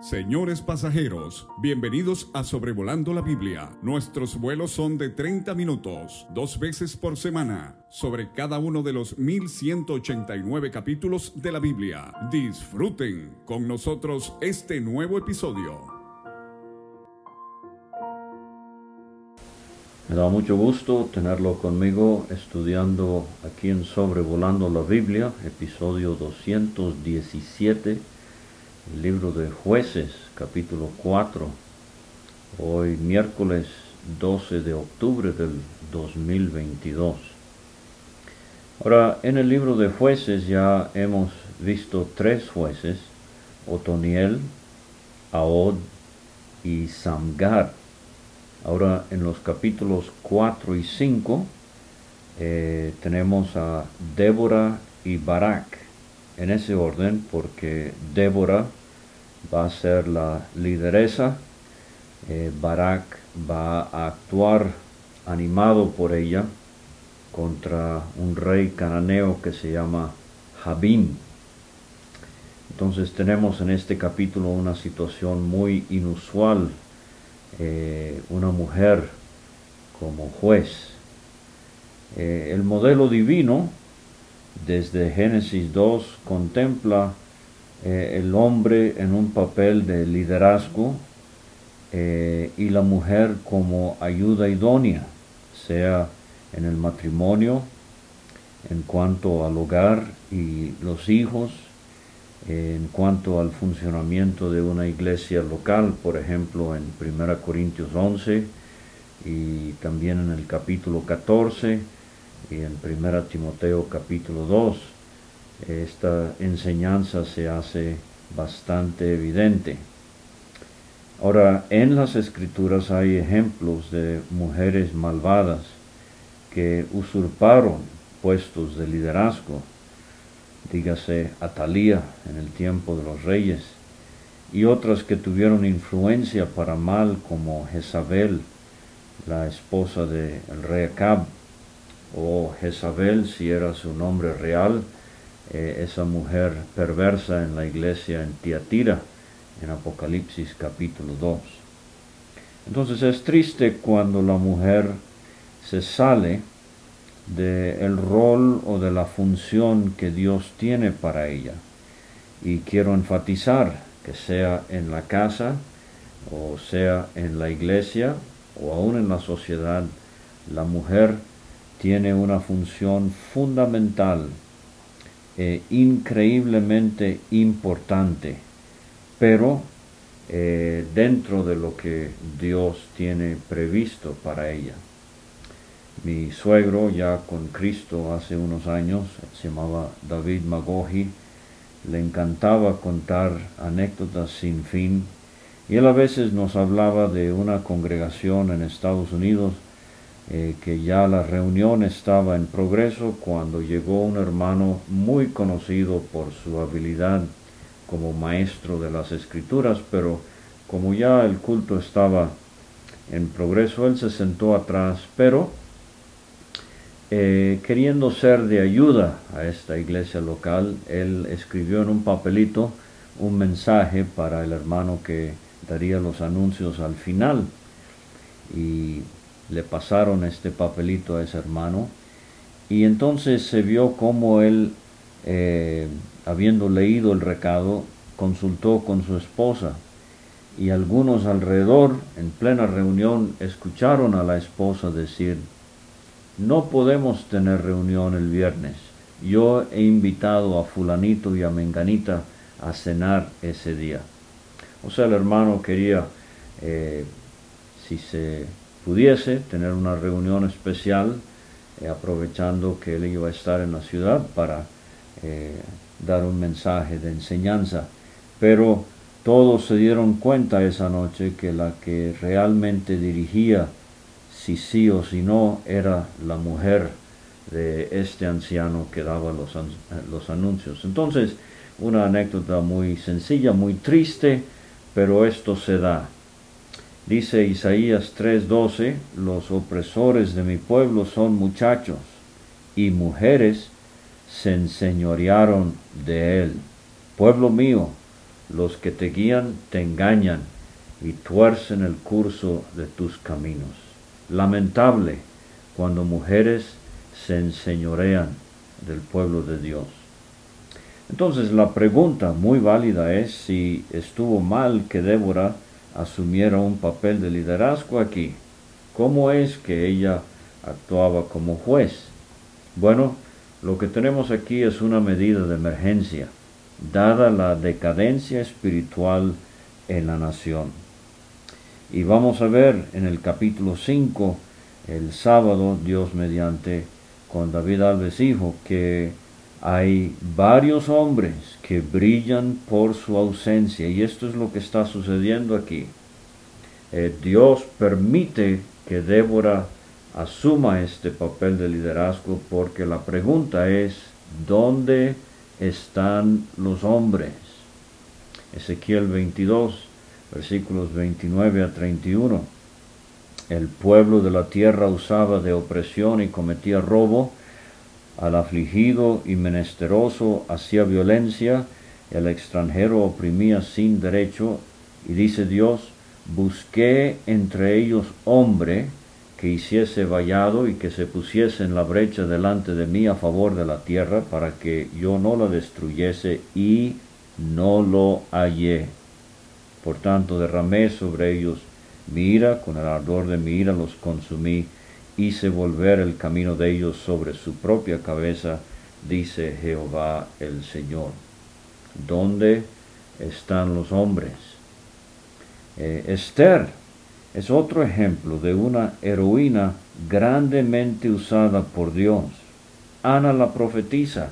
Señores pasajeros, bienvenidos a Sobrevolando la Biblia. Nuestros vuelos son de 30 minutos, dos veces por semana, sobre cada uno de los 1189 capítulos de la Biblia. Disfruten con nosotros este nuevo episodio. Me da mucho gusto tenerlo conmigo estudiando aquí en Sobrevolando la Biblia, episodio 217 el libro de jueces, capítulo 4, hoy miércoles 12 de octubre del 2022. Ahora, en el libro de jueces ya hemos visto tres jueces, Otoniel, Aod y Samgar. Ahora, en los capítulos 4 y 5 eh, tenemos a Débora y Barak en ese orden porque Débora va a ser la lideresa, eh, Barak va a actuar animado por ella contra un rey cananeo que se llama Jabín. Entonces tenemos en este capítulo una situación muy inusual, eh, una mujer como juez. Eh, el modelo divino desde Génesis 2 contempla eh, el hombre en un papel de liderazgo eh, y la mujer como ayuda idónea, sea en el matrimonio, en cuanto al hogar y los hijos, en cuanto al funcionamiento de una iglesia local, por ejemplo en 1 Corintios 11 y también en el capítulo 14 y en 1 Timoteo capítulo 2 esta enseñanza se hace bastante evidente. Ahora, en las escrituras hay ejemplos de mujeres malvadas que usurparon puestos de liderazgo, dígase Atalía en el tiempo de los reyes, y otras que tuvieron influencia para mal como Jezabel, la esposa del rey Acab, o Jezabel si era su nombre real, eh, esa mujer perversa en la iglesia en Tiatira, en Apocalipsis capítulo 2. Entonces es triste cuando la mujer se sale del rol o de la función que Dios tiene para ella. Y quiero enfatizar que sea en la casa o sea en la iglesia o aún en la sociedad, la mujer tiene una función fundamental, e increíblemente importante, pero eh, dentro de lo que Dios tiene previsto para ella. Mi suegro, ya con Cristo hace unos años, se llamaba David Magoji, le encantaba contar anécdotas sin fin, y él a veces nos hablaba de una congregación en Estados Unidos eh, que ya la reunión estaba en progreso cuando llegó un hermano muy conocido por su habilidad como maestro de las escrituras, pero como ya el culto estaba en progreso, él se sentó atrás, pero eh, queriendo ser de ayuda a esta iglesia local, él escribió en un papelito un mensaje para el hermano que daría los anuncios al final. Y le pasaron este papelito a ese hermano y entonces se vio como él, eh, habiendo leído el recado, consultó con su esposa y algunos alrededor, en plena reunión, escucharon a la esposa decir, no podemos tener reunión el viernes. Yo he invitado a fulanito y a menganita a cenar ese día. O sea, el hermano quería, eh, si se pudiese tener una reunión especial, eh, aprovechando que él iba a estar en la ciudad para eh, dar un mensaje de enseñanza. Pero todos se dieron cuenta esa noche que la que realmente dirigía si sí o si no era la mujer de este anciano que daba los, los anuncios. Entonces, una anécdota muy sencilla, muy triste, pero esto se da. Dice Isaías 3:12, los opresores de mi pueblo son muchachos y mujeres se enseñorearon de él. Pueblo mío, los que te guían te engañan y tuercen el curso de tus caminos. Lamentable cuando mujeres se enseñorean del pueblo de Dios. Entonces la pregunta muy válida es si estuvo mal que Débora asumiera un papel de liderazgo aquí. ¿Cómo es que ella actuaba como juez? Bueno, lo que tenemos aquí es una medida de emergencia, dada la decadencia espiritual en la nación. Y vamos a ver en el capítulo 5, el sábado, Dios mediante, con David Alves Hijo, que hay varios hombres que brillan por su ausencia y esto es lo que está sucediendo aquí. Eh, Dios permite que Débora asuma este papel de liderazgo porque la pregunta es, ¿dónde están los hombres? Ezequiel 22, versículos 29 a 31. El pueblo de la tierra usaba de opresión y cometía robo, al afligido y menesteroso hacía violencia, el extranjero oprimía sin derecho, y dice Dios, busqué entre ellos hombre que hiciese vallado y que se pusiese en la brecha delante de mí a favor de la tierra para que yo no la destruyese y no lo hallé. Por tanto derramé sobre ellos mi ira, con el ardor de mi ira los consumí, hice volver el camino de ellos sobre su propia cabeza, dice Jehová el Señor. ¿Dónde están los hombres? Eh, Esther es otro ejemplo de una heroína grandemente usada por Dios. Ana la profetisa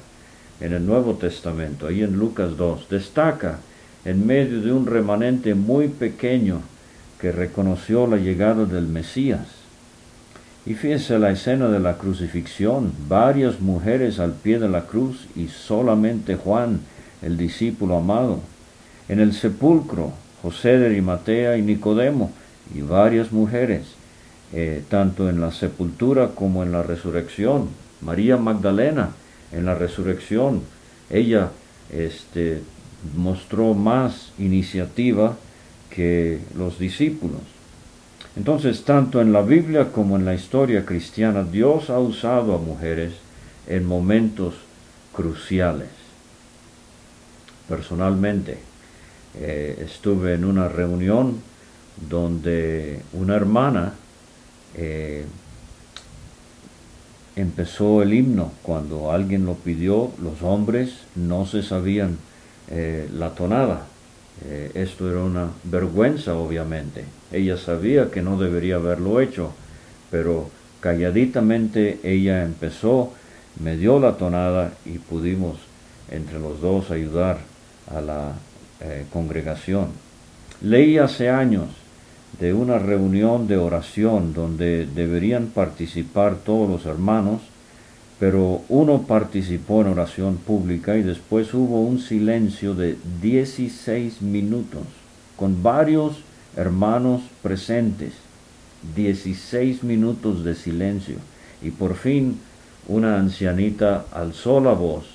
en el Nuevo Testamento, ahí en Lucas 2, destaca en medio de un remanente muy pequeño que reconoció la llegada del Mesías. Y fíjense la escena de la crucifixión, varias mujeres al pie de la cruz y solamente Juan, el discípulo amado. En el sepulcro, José de Arimatea y Nicodemo y varias mujeres, eh, tanto en la sepultura como en la resurrección. María Magdalena en la resurrección, ella este, mostró más iniciativa que los discípulos. Entonces, tanto en la Biblia como en la historia cristiana, Dios ha usado a mujeres en momentos cruciales. Personalmente, eh, estuve en una reunión donde una hermana eh, empezó el himno cuando alguien lo pidió, los hombres no se sabían eh, la tonada. Eh, esto era una vergüenza, obviamente. Ella sabía que no debería haberlo hecho, pero calladitamente ella empezó, me dio la tonada y pudimos entre los dos ayudar a la congregación. Leí hace años de una reunión de oración donde deberían participar todos los hermanos, pero uno participó en oración pública y después hubo un silencio de 16 minutos con varios hermanos presentes. 16 minutos de silencio y por fin una ancianita alzó la voz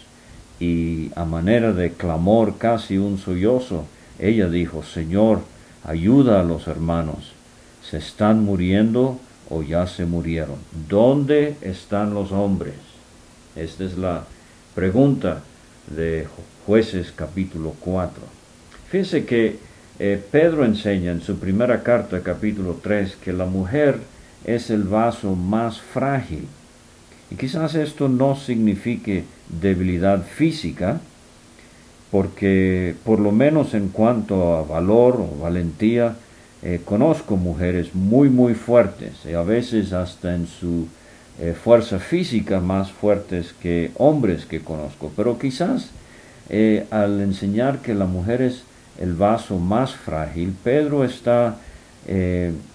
y a manera de clamor casi un sollozo, ella dijo, Señor, Ayuda a los hermanos. Se están muriendo o ya se murieron. ¿Dónde están los hombres? Esta es la pregunta de jueces capítulo 4. Fíjense que eh, Pedro enseña en su primera carta capítulo 3 que la mujer es el vaso más frágil. Y quizás esto no signifique debilidad física, porque por lo menos en cuanto a valor o valentía, eh, conozco mujeres muy muy fuertes, y a veces hasta en su eh, fuerza física más fuertes que hombres que conozco, pero quizás eh, al enseñar que la mujer es el vaso más frágil, Pedro está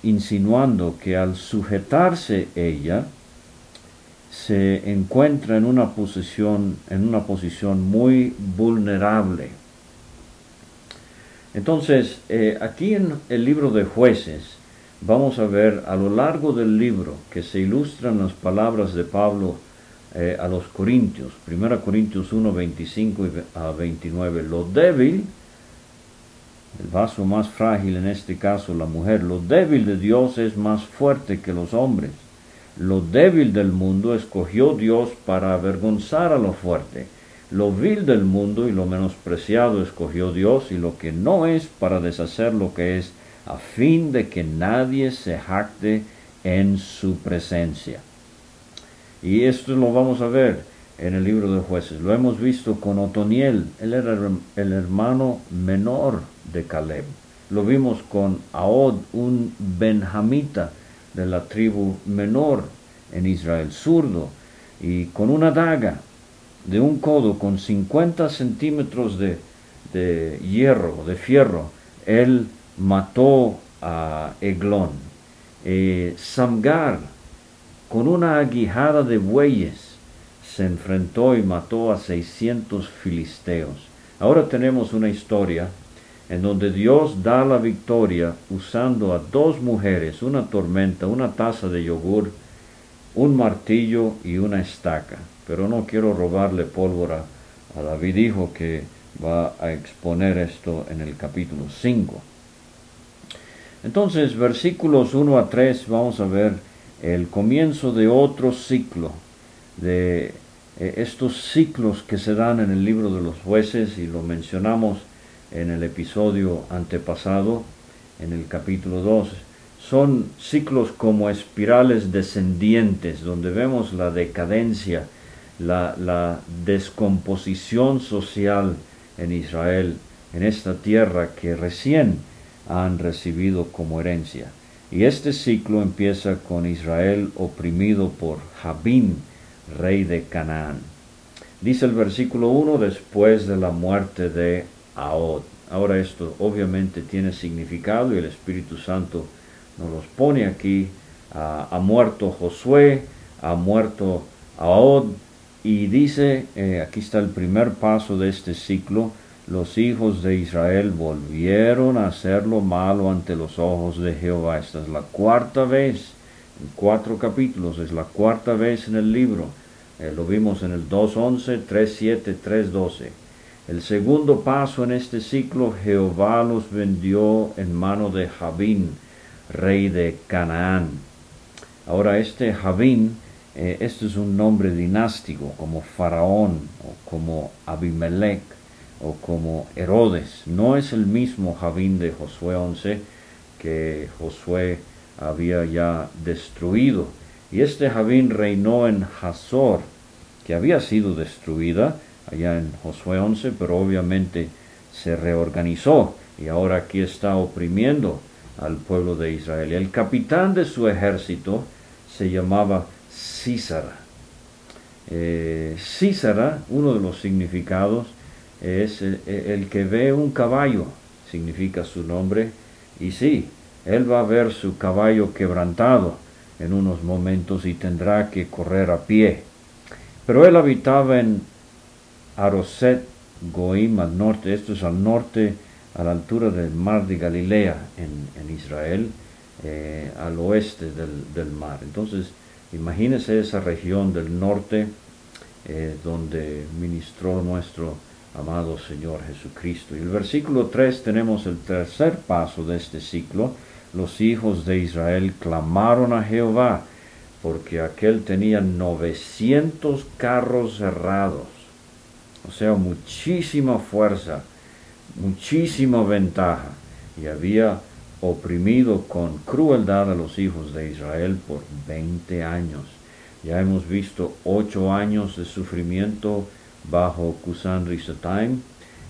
insinuando que al sujetarse ella, se encuentra en una posición, en una posición muy vulnerable. Entonces, eh, aquí en el libro de jueces, vamos a ver a lo largo del libro que se ilustran las palabras de Pablo eh, a los Corintios, 1 Corintios 1, 25 a 29, lo débil el vaso más frágil en este caso la mujer. Lo débil de Dios es más fuerte que los hombres. Lo débil del mundo escogió Dios para avergonzar a lo fuerte. Lo vil del mundo y lo menospreciado escogió Dios y lo que no es para deshacer lo que es, a fin de que nadie se jacte en su presencia. Y esto lo vamos a ver en el libro de jueces. Lo hemos visto con Otoniel, él era el hermano menor de Caleb. Lo vimos con Aod, un benjamita de la tribu menor en Israel, zurdo, y con una daga de un codo con 50 centímetros de, de hierro, de fierro, él mató a Eglón. Eh, Samgar, con una aguijada de bueyes, se enfrentó y mató a 600 filisteos. Ahora tenemos una historia en donde Dios da la victoria usando a dos mujeres, una tormenta, una taza de yogur, un martillo y una estaca. Pero no quiero robarle pólvora a David, dijo que va a exponer esto en el capítulo 5. Entonces, versículos 1 a 3, vamos a ver el comienzo de otro ciclo, de eh, estos ciclos que se dan en el libro de los jueces, y lo mencionamos en el episodio antepasado, en el capítulo 2, son ciclos como espirales descendientes, donde vemos la decadencia, la, la descomposición social en Israel, en esta tierra que recién han recibido como herencia. Y este ciclo empieza con Israel oprimido por Jabín, rey de Canaán. Dice el versículo 1, después de la muerte de Ahora esto obviamente tiene significado y el Espíritu Santo nos los pone aquí. ha muerto Josué, ha muerto Ahod y dice, eh, aquí está el primer paso de este ciclo, los hijos de Israel volvieron a hacer lo malo ante los ojos de Jehová. Esta es la cuarta vez, en cuatro capítulos, es la cuarta vez en el libro. Eh, lo vimos en el 2.11, 3.7, 3.12. El segundo paso en este ciclo, Jehová los vendió en mano de Jabín, rey de Canaán. Ahora este Jabín, eh, este es un nombre dinástico, como Faraón, o como Abimelech, o como Herodes. No es el mismo Jabín de Josué 11 que Josué había ya destruido. Y este Jabín reinó en Hazor, que había sido destruida, allá en Josué 11, pero obviamente se reorganizó y ahora aquí está oprimiendo al pueblo de Israel. El capitán de su ejército se llamaba Císara. Eh, Císara, uno de los significados, es el, el, que ve un caballo, significa su nombre, y sí, él va a ver su caballo quebrantado en unos momentos y tendrá que correr a pie. Pero él habitaba en Aroset Goim al norte, esto es al norte, a la altura del mar de Galilea en, Israel, eh, al oeste del, mar. Entonces, imagínese esa región del norte eh, donde ministró nuestro amado Señor Jesucristo. Y el versículo 3 tenemos el tercer paso de este ciclo. Los hijos de Israel clamaron a Jehová porque aquel tenía 900 carros cerrados o sea, muchísima fuerza, muchísima ventaja, y había oprimido con crueldad a los hijos de Israel por 20 años. Ya hemos visto ocho años de sufrimiento bajo Kusan Risataim,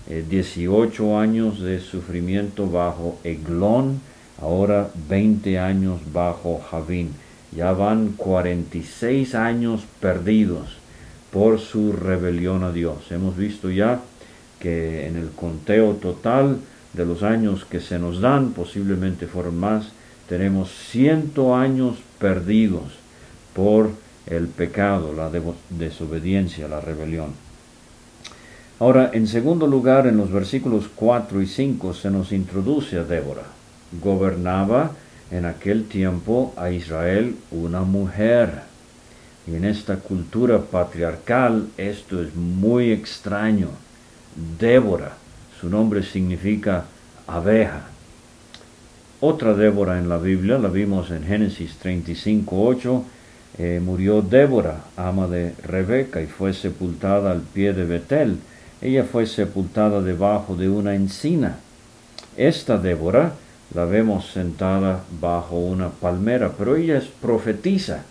18 eh, años de sufrimiento bajo Eglón, ahora 20 años bajo Javín. Ya van 46 años perdidos por su rebelión a Dios. Hemos visto ya que en el conteo total de los años que se nos dan, posiblemente fueron más, tenemos ciento años perdidos por el pecado, la desobediencia, la rebelión. Ahora, en segundo lugar, en los versículos 4 y 5 se nos introduce a Débora. Gobernaba en aquel tiempo a Israel una mujer y en esta cultura patriarcal esto es muy extraño. Débora, su nombre significa abeja. Otra Débora en la Biblia, la vimos en Génesis 35, 8, eh, murió Débora, ama de Rebeca, y fue sepultada al pie de Betel. Ella fue sepultada debajo de una encina. Esta Débora la vemos sentada bajo una palmera, pero ella es profetisa.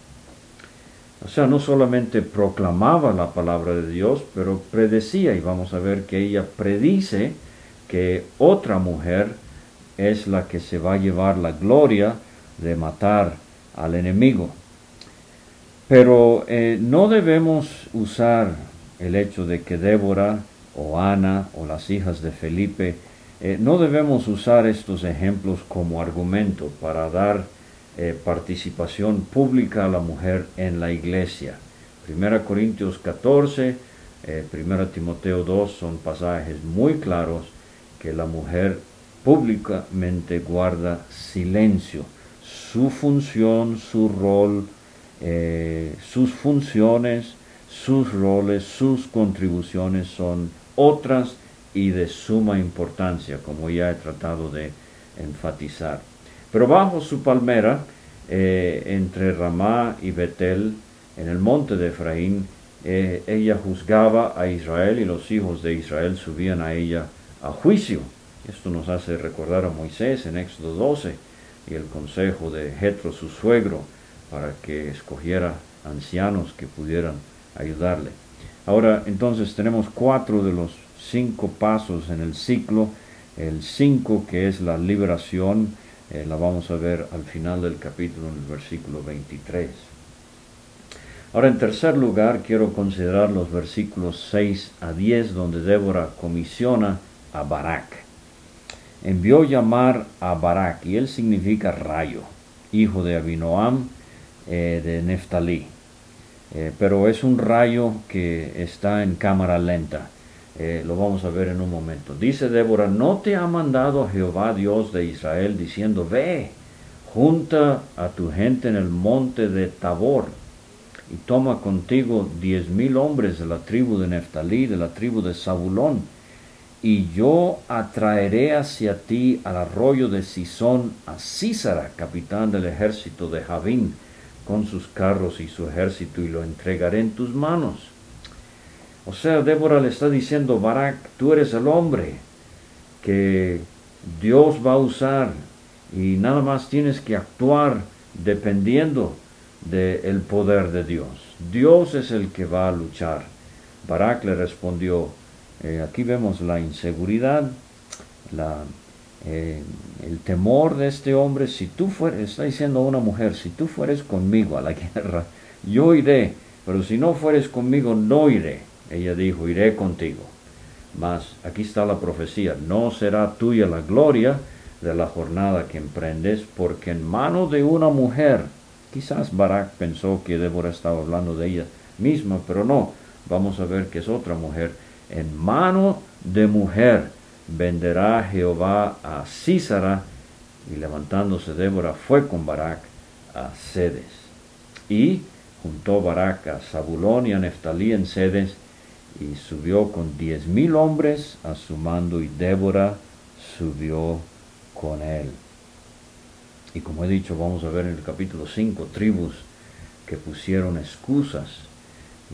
O sea, no solamente proclamaba la palabra de Dios, pero predecía, y vamos a ver que ella predice que otra mujer es la que se va a llevar la gloria de matar al enemigo. Pero eh, no debemos usar el hecho de que Débora o Ana o las hijas de Felipe, eh, no debemos usar estos ejemplos como argumento para dar eh, participación pública a la mujer en la iglesia. Primera Corintios 14, Primera Timoteo 2 son pasajes muy claros que la mujer públicamente guarda silencio. Su función, su rol, eh, sus funciones, sus roles, sus contribuciones son otras y de suma importancia, como ya he tratado de enfatizar. Pero bajo su palmera, eh, entre Ramá y Betel, en el monte de Efraín, eh, ella juzgaba a Israel y los hijos de Israel subían a ella a juicio. Esto nos hace recordar a Moisés en Éxodo 12 y el consejo de Jetro, su suegro, para que escogiera ancianos que pudieran ayudarle. Ahora, entonces tenemos cuatro de los cinco pasos en el ciclo. El cinco, que es la liberación, eh, la vamos a ver al final del capítulo en el versículo 23. Ahora, en tercer lugar, quiero considerar los versículos 6 a 10, donde Débora comisiona a Barak. Envió llamar a Barak, y él significa rayo, hijo de Abinoam, eh, de Neftalí. Eh, pero es un rayo que está en cámara lenta. Eh, lo vamos a ver en un momento. Dice Débora, ¿no te ha mandado Jehová Dios de Israel diciendo, ve, junta a tu gente en el monte de Tabor y toma contigo diez mil hombres de la tribu de Neftalí, de la tribu de Zabulón, y yo atraeré hacia ti al arroyo de Sison a Císara, capitán del ejército de Javín, con sus carros y su ejército y lo entregaré en tus manos. O sea, Débora le está diciendo, Barak, tú eres el hombre que Dios va a usar y nada más tienes que actuar dependiendo del poder de Dios. Dios es el que va a luchar. Barak le respondió, eh, aquí vemos la inseguridad, la eh, el temor de este hombre, si tú fueres, está diciendo una mujer, si tú fueres conmigo a la guerra, yo iré, pero si no fueres conmigo, no iré. Ella dijo, iré contigo. Mas aquí está la profecía, no será tuya la gloria de la jornada que emprendes, porque en mano de una mujer, quizás Barak pensó que Débora estaba hablando de ella misma, pero no, vamos a ver que es otra mujer, en mano de mujer venderá Jehová a Císara, y levantándose Débora fue con Barak a Sedes. Y juntó Barak a Zabulón y a Neftalí en Sedes, y subió con diez mil hombres a su mando, y Débora subió con él. Y como he dicho, vamos a ver en el capítulo 5 tribus que pusieron excusas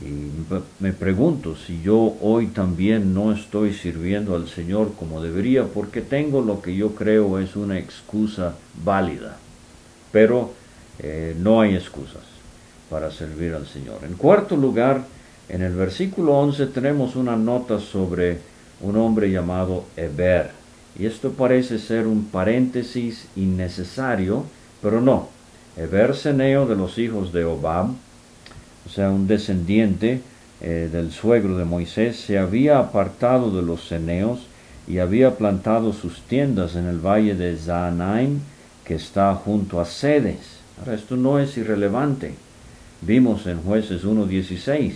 y me pregunto si yo hoy también no estoy sirviendo al Señor como debería porque tengo lo que yo creo es una excusa válida. Pero eh, no hay excusas para servir al Señor. En cuarto lugar, en el versículo 11 tenemos una nota sobre un hombre llamado Eber. Y esto parece ser un paréntesis innecesario, pero no. Eber Seneo de los hijos de Obab, o sea, un descendiente eh, del suegro de Moisés, se había apartado de los ceneos y había plantado sus tiendas en el valle de Zaanaim, que está junto a Sedes. Ahora, esto no es irrelevante. Vimos en Jueces 1.16,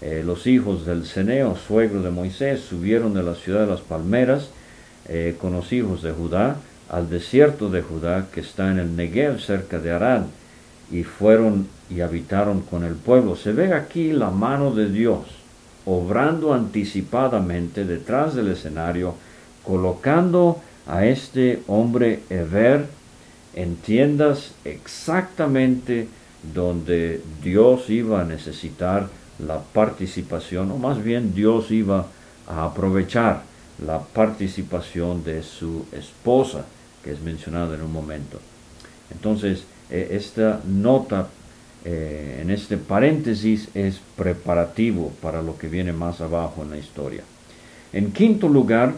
eh, los hijos del ceneo, suegro de Moisés, subieron de la ciudad de las palmeras eh, con los hijos de Judá al desierto de Judá, que está en el Negev, cerca de Arad, y fueron y habitaron con el pueblo. Se ve aquí la mano de Dios obrando anticipadamente detrás del escenario, colocando a este hombre Eber en tiendas exactamente donde Dios iba a necesitar la participación, o más bien Dios iba a aprovechar la participación de su esposa, que es mencionada en un momento. Entonces, e, esta nota eh, en este paréntesis es preparativo para lo que viene más abajo en la historia. En quinto lugar,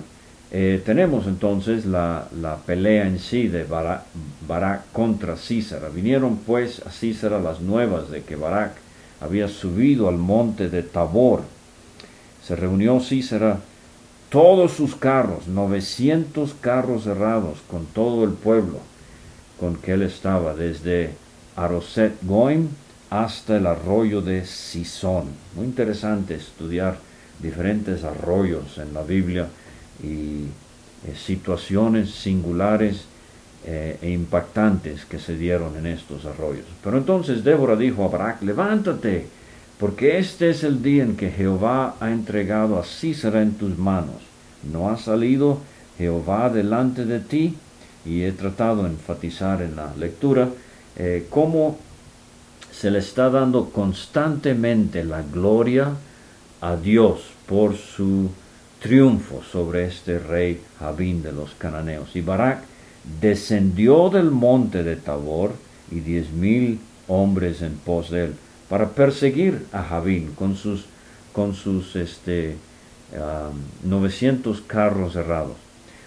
eh, tenemos entonces la, pelea en sí de Barak, contra Císara. Vinieron pues a Císara las nuevas de que Barak había subido al monte de Tabor. Se reunió Císara todos sus carros, 900 carros cerrados con todo el pueblo con que él estaba, desde Aroset Goim hasta el arroyo de Sison. Muy interesante estudiar diferentes arroyos en la Biblia y eh, situaciones singulares eh, e impactantes que se dieron en estos arroyos. Pero entonces Débora dijo a Barak, levántate, porque este es el día en que Jehová ha entregado a Císara en tus manos. ¿No ha salido Jehová delante de ti? Y he tratado de enfatizar en la lectura eh, cómo se le está dando constantemente la gloria a Dios por su triunfo sobre este rey Jabín de los cananeos. Y Barak descendió del monte de Tabor y diez mil hombres en pos de él para perseguir a Jabín con sus, con sus este, 900 carros cerrados.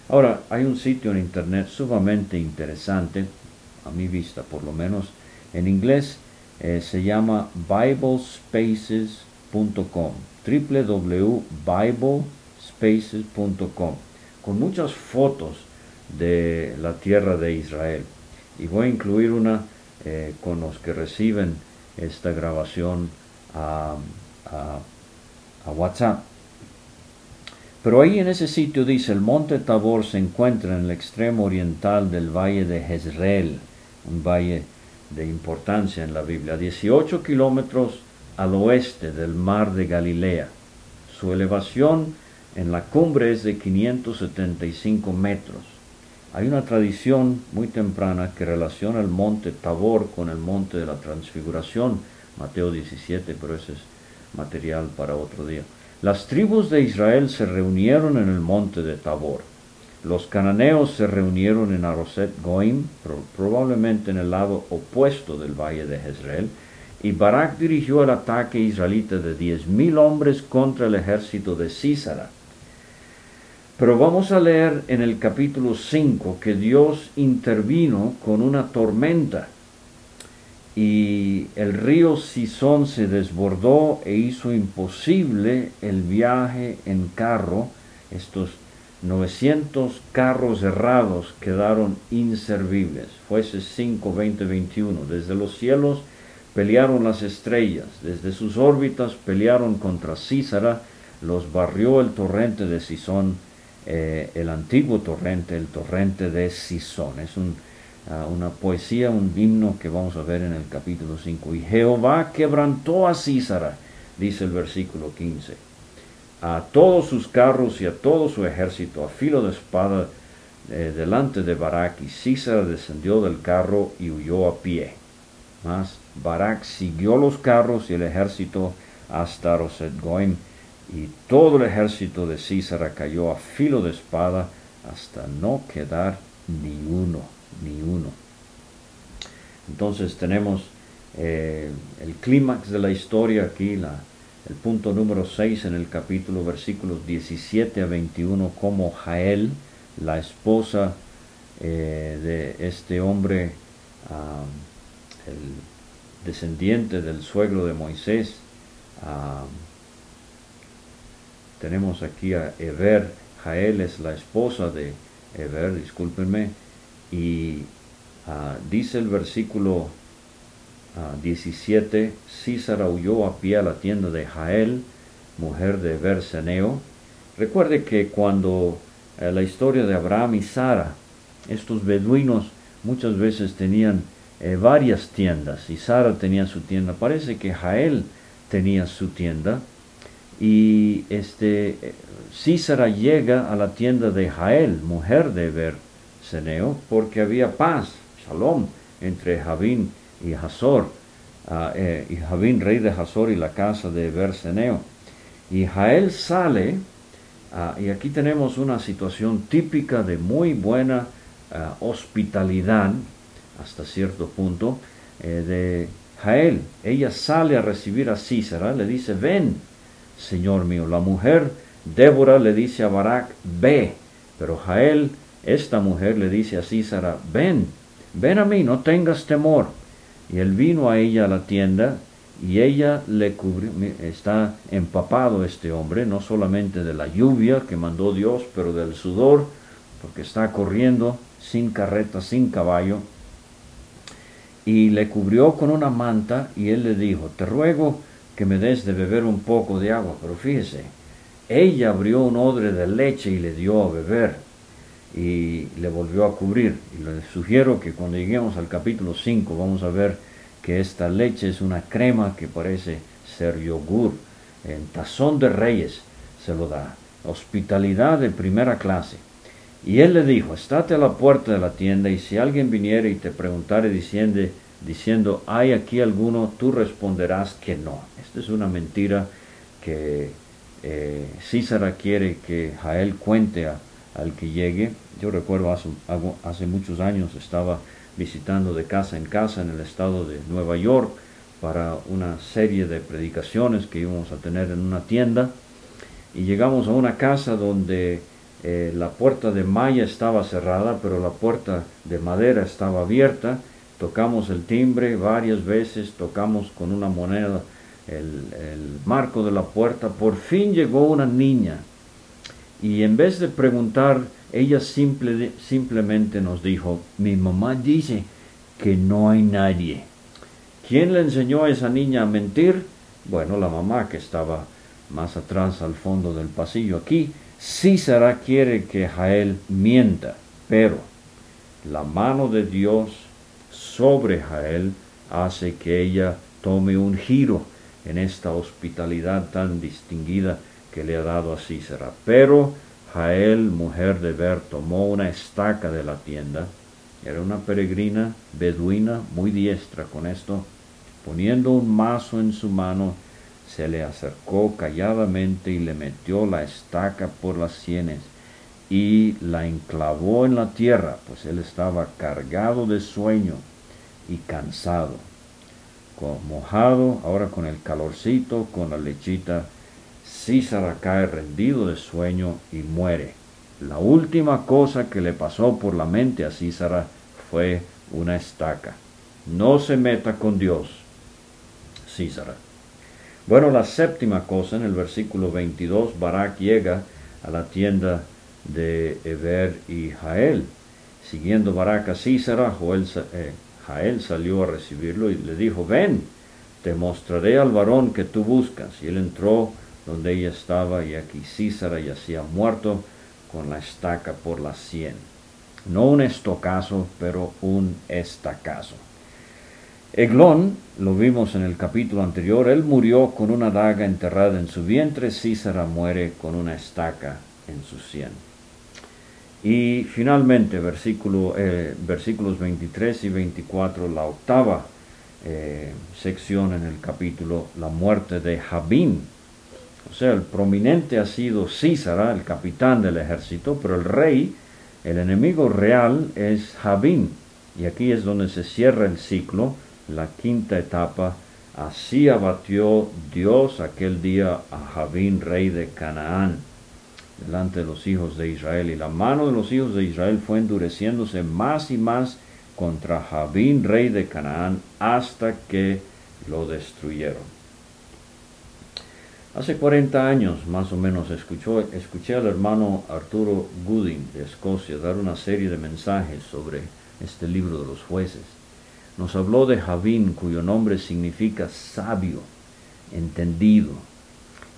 Ahora, hay un sitio en internet sumamente interesante, a mi vista por lo menos, en inglés eh, se llama biblespaces.com, www.biblespaces.com, con muchas fotos de la tierra de Israel. Y voy a incluir una eh, con los que reciben esta grabación a, a WhatsApp. Pero ahí en ese sitio dice, el monte Tabor se encuentra en el extremo oriental del valle de Jezreel, un valle de importancia en la Biblia, 18 kilómetros al oeste del mar de Galilea. Su elevación en la cumbre es de 575 metros. Hay una tradición muy temprana que relaciona el monte Tabor con el monte de la transfiguración, Mateo 17, pero ese es material para otro día. Las tribus de Israel se reunieron en el monte de Tabor. Los cananeos se reunieron en Aroset Goim, probablemente en el lado opuesto del valle de Jezreel, y Barak dirigió el ataque israelita de diez mil hombres contra el ejército de Císara. Pero vamos a leer en el capítulo 5 que Dios intervino con una tormenta y el río Sison se desbordó e hizo imposible el viaje en carro. Estos 900 carros errados quedaron inservibles. Fuese 5, 20, 21. Desde los cielos pelearon las estrellas, desde sus órbitas pelearon contra Císara, los barrió el torrente de Sison, eh, el antiguo torrente, el torrente de Sison. Es un una poesía, un himno que vamos a ver en el capítulo 5. Y Jehová quebrantó a Císara, dice el versículo 15, a todos sus carros y a todo su ejército a filo de espada eh, delante de Barak, y Císara descendió del carro y huyó a pie. Mas Barak siguió los carros y el ejército hasta Roset Goim, y todo el ejército de Císara cayó a filo de espada hasta no quedar ni uno ni uno. Entonces tenemos eh, el clímax de la historia aquí, la, el punto número 6 en el capítulo, versículos 17 a 21, como Jael, la esposa eh, de este hombre, el descendiente del suegro de Moisés, tenemos aquí a Eber, Jael es la esposa de Eber, discúlpenme, y ah, dice el versículo 17, ah, Císara huyó a pie a la tienda de Jael, mujer de Berseneo. Recuerde que cuando eh, la historia de Abraham y Sara, estos beduinos muchas veces tenían eh, varias tiendas y Sara tenía su tienda. Parece que Jael tenía su tienda y este, Císara llega a la tienda de Jael, mujer de Berseneo, porque había paz, shalom, entre Javín y Hazor, eh, y Javín, rey de Hazor, y la casa de Berseneo. Y Jael sale, ah, y aquí tenemos una situación típica de muy buena ah, hospitalidad, hasta cierto punto, eh, de Jael. Ella sale a recibir a Císara, le dice, ven, señor mío. La mujer, Débora, le dice a Barak, ve. Pero Jael, esta mujer, le dice a Císara, ven, ven a mí, no tengas temor. Y él vino a ella a la tienda y ella le cubrió, está empapado este hombre, no solamente de la lluvia que mandó Dios, pero del sudor, porque está corriendo sin carreta, sin caballo. Y le cubrió con una manta y él le dijo, te ruego que me des de beber un poco de agua. Pero fíjese, ella abrió un odre de leche y le dio a beber y le volvió a cubrir. Y le sugiero que cuando lleguemos al capítulo 5 vamos a ver que esta leche es una crema que parece ser yogur. En tazón de reyes se lo da. Hospitalidad de primera clase. Y él le dijo, estate a la puerta de la tienda y si alguien viniere y te preguntare diciendo, diciendo, ¿hay aquí alguno? Tú responderás que no. Esta es una mentira que eh, quiere que Jael cuente al que llegue. Yo recuerdo hace, muchos años estaba visitando de casa en casa en el estado de Nueva York para una serie de predicaciones que íbamos a tener en una tienda. Y llegamos a una casa donde eh, la puerta de malla estaba cerrada pero la puerta de madera estaba abierta. Tocamos el timbre varias veces tocamos con una moneda el marco de la puerta. Por fin llegó una niña y en vez de preguntar ella simple, simplemente nos dijo, mi mamá dice que no hay nadie. ¿Quién le enseñó a esa niña a mentir? Bueno, la mamá que estaba más atrás al fondo del pasillo. Aquí Císara quiere que Jael mienta, pero la mano de Dios sobre Jael hace que ella tome un giro en esta hospitalidad tan distinguida que le ha dado a Císara. Pero Jael, mujer de Ber, tomó una estaca de la tienda. Era una peregrina beduina muy diestra con esto. Poniendo un mazo en su mano, se le acercó calladamente y le metió la estaca por las sienes y la enclavó en la tierra, pues él estaba cargado de sueño y cansado, mojado, ahora con el calorcito, con la lechita Císara cae rendido de sueño y muere. La última cosa que le pasó por la mente a Císara fue una estaca. No se meta con Dios, Císara. Bueno, la séptima cosa, en el versículo 22, Barak llega a la tienda de Eber y Jael. Siguiendo Barak a Císara, eh, Jael salió a recibirlo y le dijo, ven, te mostraré al varón que tú buscas. Y él entró donde ella estaba y aquí Císara yacía muerto con la estaca por la sien. No un estocazo, pero un estacazo. Eglón, lo vimos en el capítulo anterior, él murió con una daga enterrada en su vientre, Císara muere con una estaca en su sien. Y finalmente, versículo, eh, versículos 23 y 24, la octava eh, sección en el capítulo, la muerte de Jabín, o sea, el prominente ha sido Císara, el capitán del ejército, pero el rey, el enemigo real es Jabín. Y aquí es donde se cierra el ciclo, la quinta etapa. Así abatió Dios aquel día a Jabín, rey de Canaán, delante de los hijos de Israel. Y la mano de los hijos de Israel fue endureciéndose más y más contra Jabín, rey de Canaán, hasta que lo destruyeron. Hace 40 años más o menos escuché al hermano Arturo Gooding de Escocia dar una serie de mensajes sobre este libro de los jueces. Nos habló de Javín, cuyo nombre significa sabio, entendido,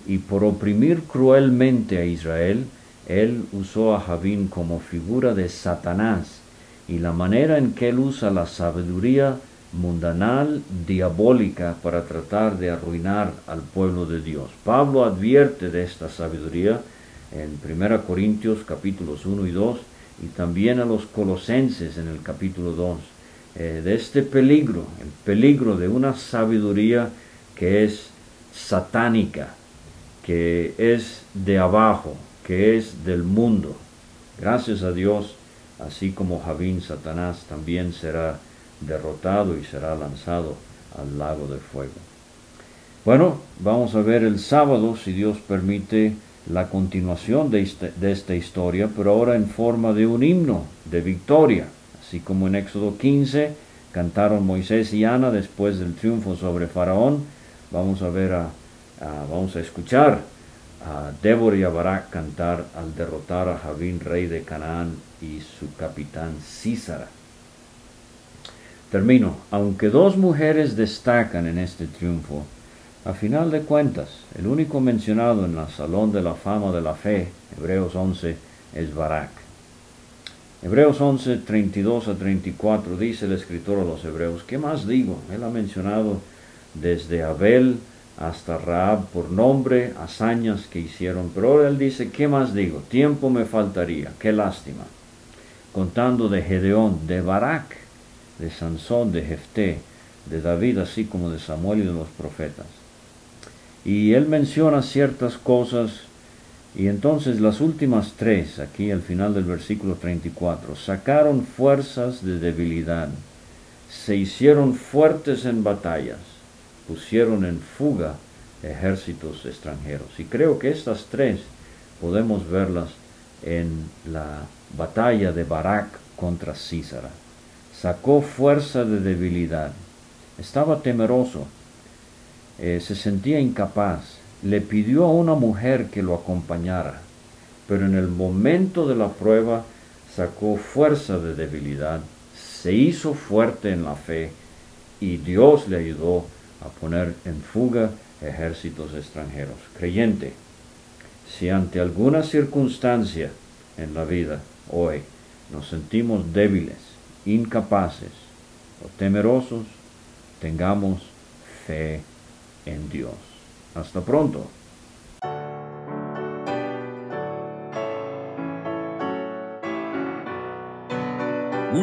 y por oprimir cruelmente a Israel, él usó a Javín como figura de Satanás, y la manera en que él usa la sabiduría mundanal, diabólica para tratar de arruinar al pueblo de Dios. Pablo advierte de esta sabiduría en 1 Corintios capítulos 1 y 2 y también a los colosenses en el capítulo 2, eh, de este peligro, el peligro de una sabiduría que es satánica, que es de abajo, que es del mundo. Gracias a Dios, así como Javín, Satanás también será derrotado y será lanzado al lago de fuego. Bueno, vamos a ver el sábado, si Dios permite, la continuación de, este, esta historia, pero ahora en forma de un himno de victoria, así como en Éxodo 15 cantaron Moisés y Ana después del triunfo sobre Faraón, vamos a ver a, vamos a escuchar a Débora y a cantar al derrotar a Javín, rey de Canaán, y su capitán Císara. Termino. Aunque dos mujeres destacan en este triunfo, a final de cuentas, el único mencionado en la Salón de la Fama de la Fe, Hebreos 11, es Barak. Hebreos 11, 32 a 34 dice el escritor a los Hebreos, ¿qué más digo? Él ha mencionado desde Abel hasta Raab por nombre, hazañas que hicieron, pero ahora él dice, ¿qué más digo? Tiempo me faltaría, qué lástima. Contando de Gedeón, de Barak, de Sansón, de Jefté, de David, así como de Samuel y de los profetas. Y él menciona ciertas cosas, y entonces las últimas tres, aquí al final del versículo 34, sacaron fuerzas de debilidad, se hicieron fuertes en batallas, pusieron en fuga ejércitos extranjeros. Y creo que estas tres podemos verlas en la batalla de Barak contra Císara sacó fuerza de debilidad. Estaba temeroso, eh, se sentía incapaz, le pidió a una mujer que lo acompañara, pero en el momento de la prueba sacó fuerza de debilidad, se hizo fuerte en la fe y Dios le ayudó a poner en fuga ejércitos extranjeros. Creyente, si ante alguna circunstancia en la vida hoy nos sentimos débiles, incapaces o temerosos, tengamos fe en Dios. Hasta pronto.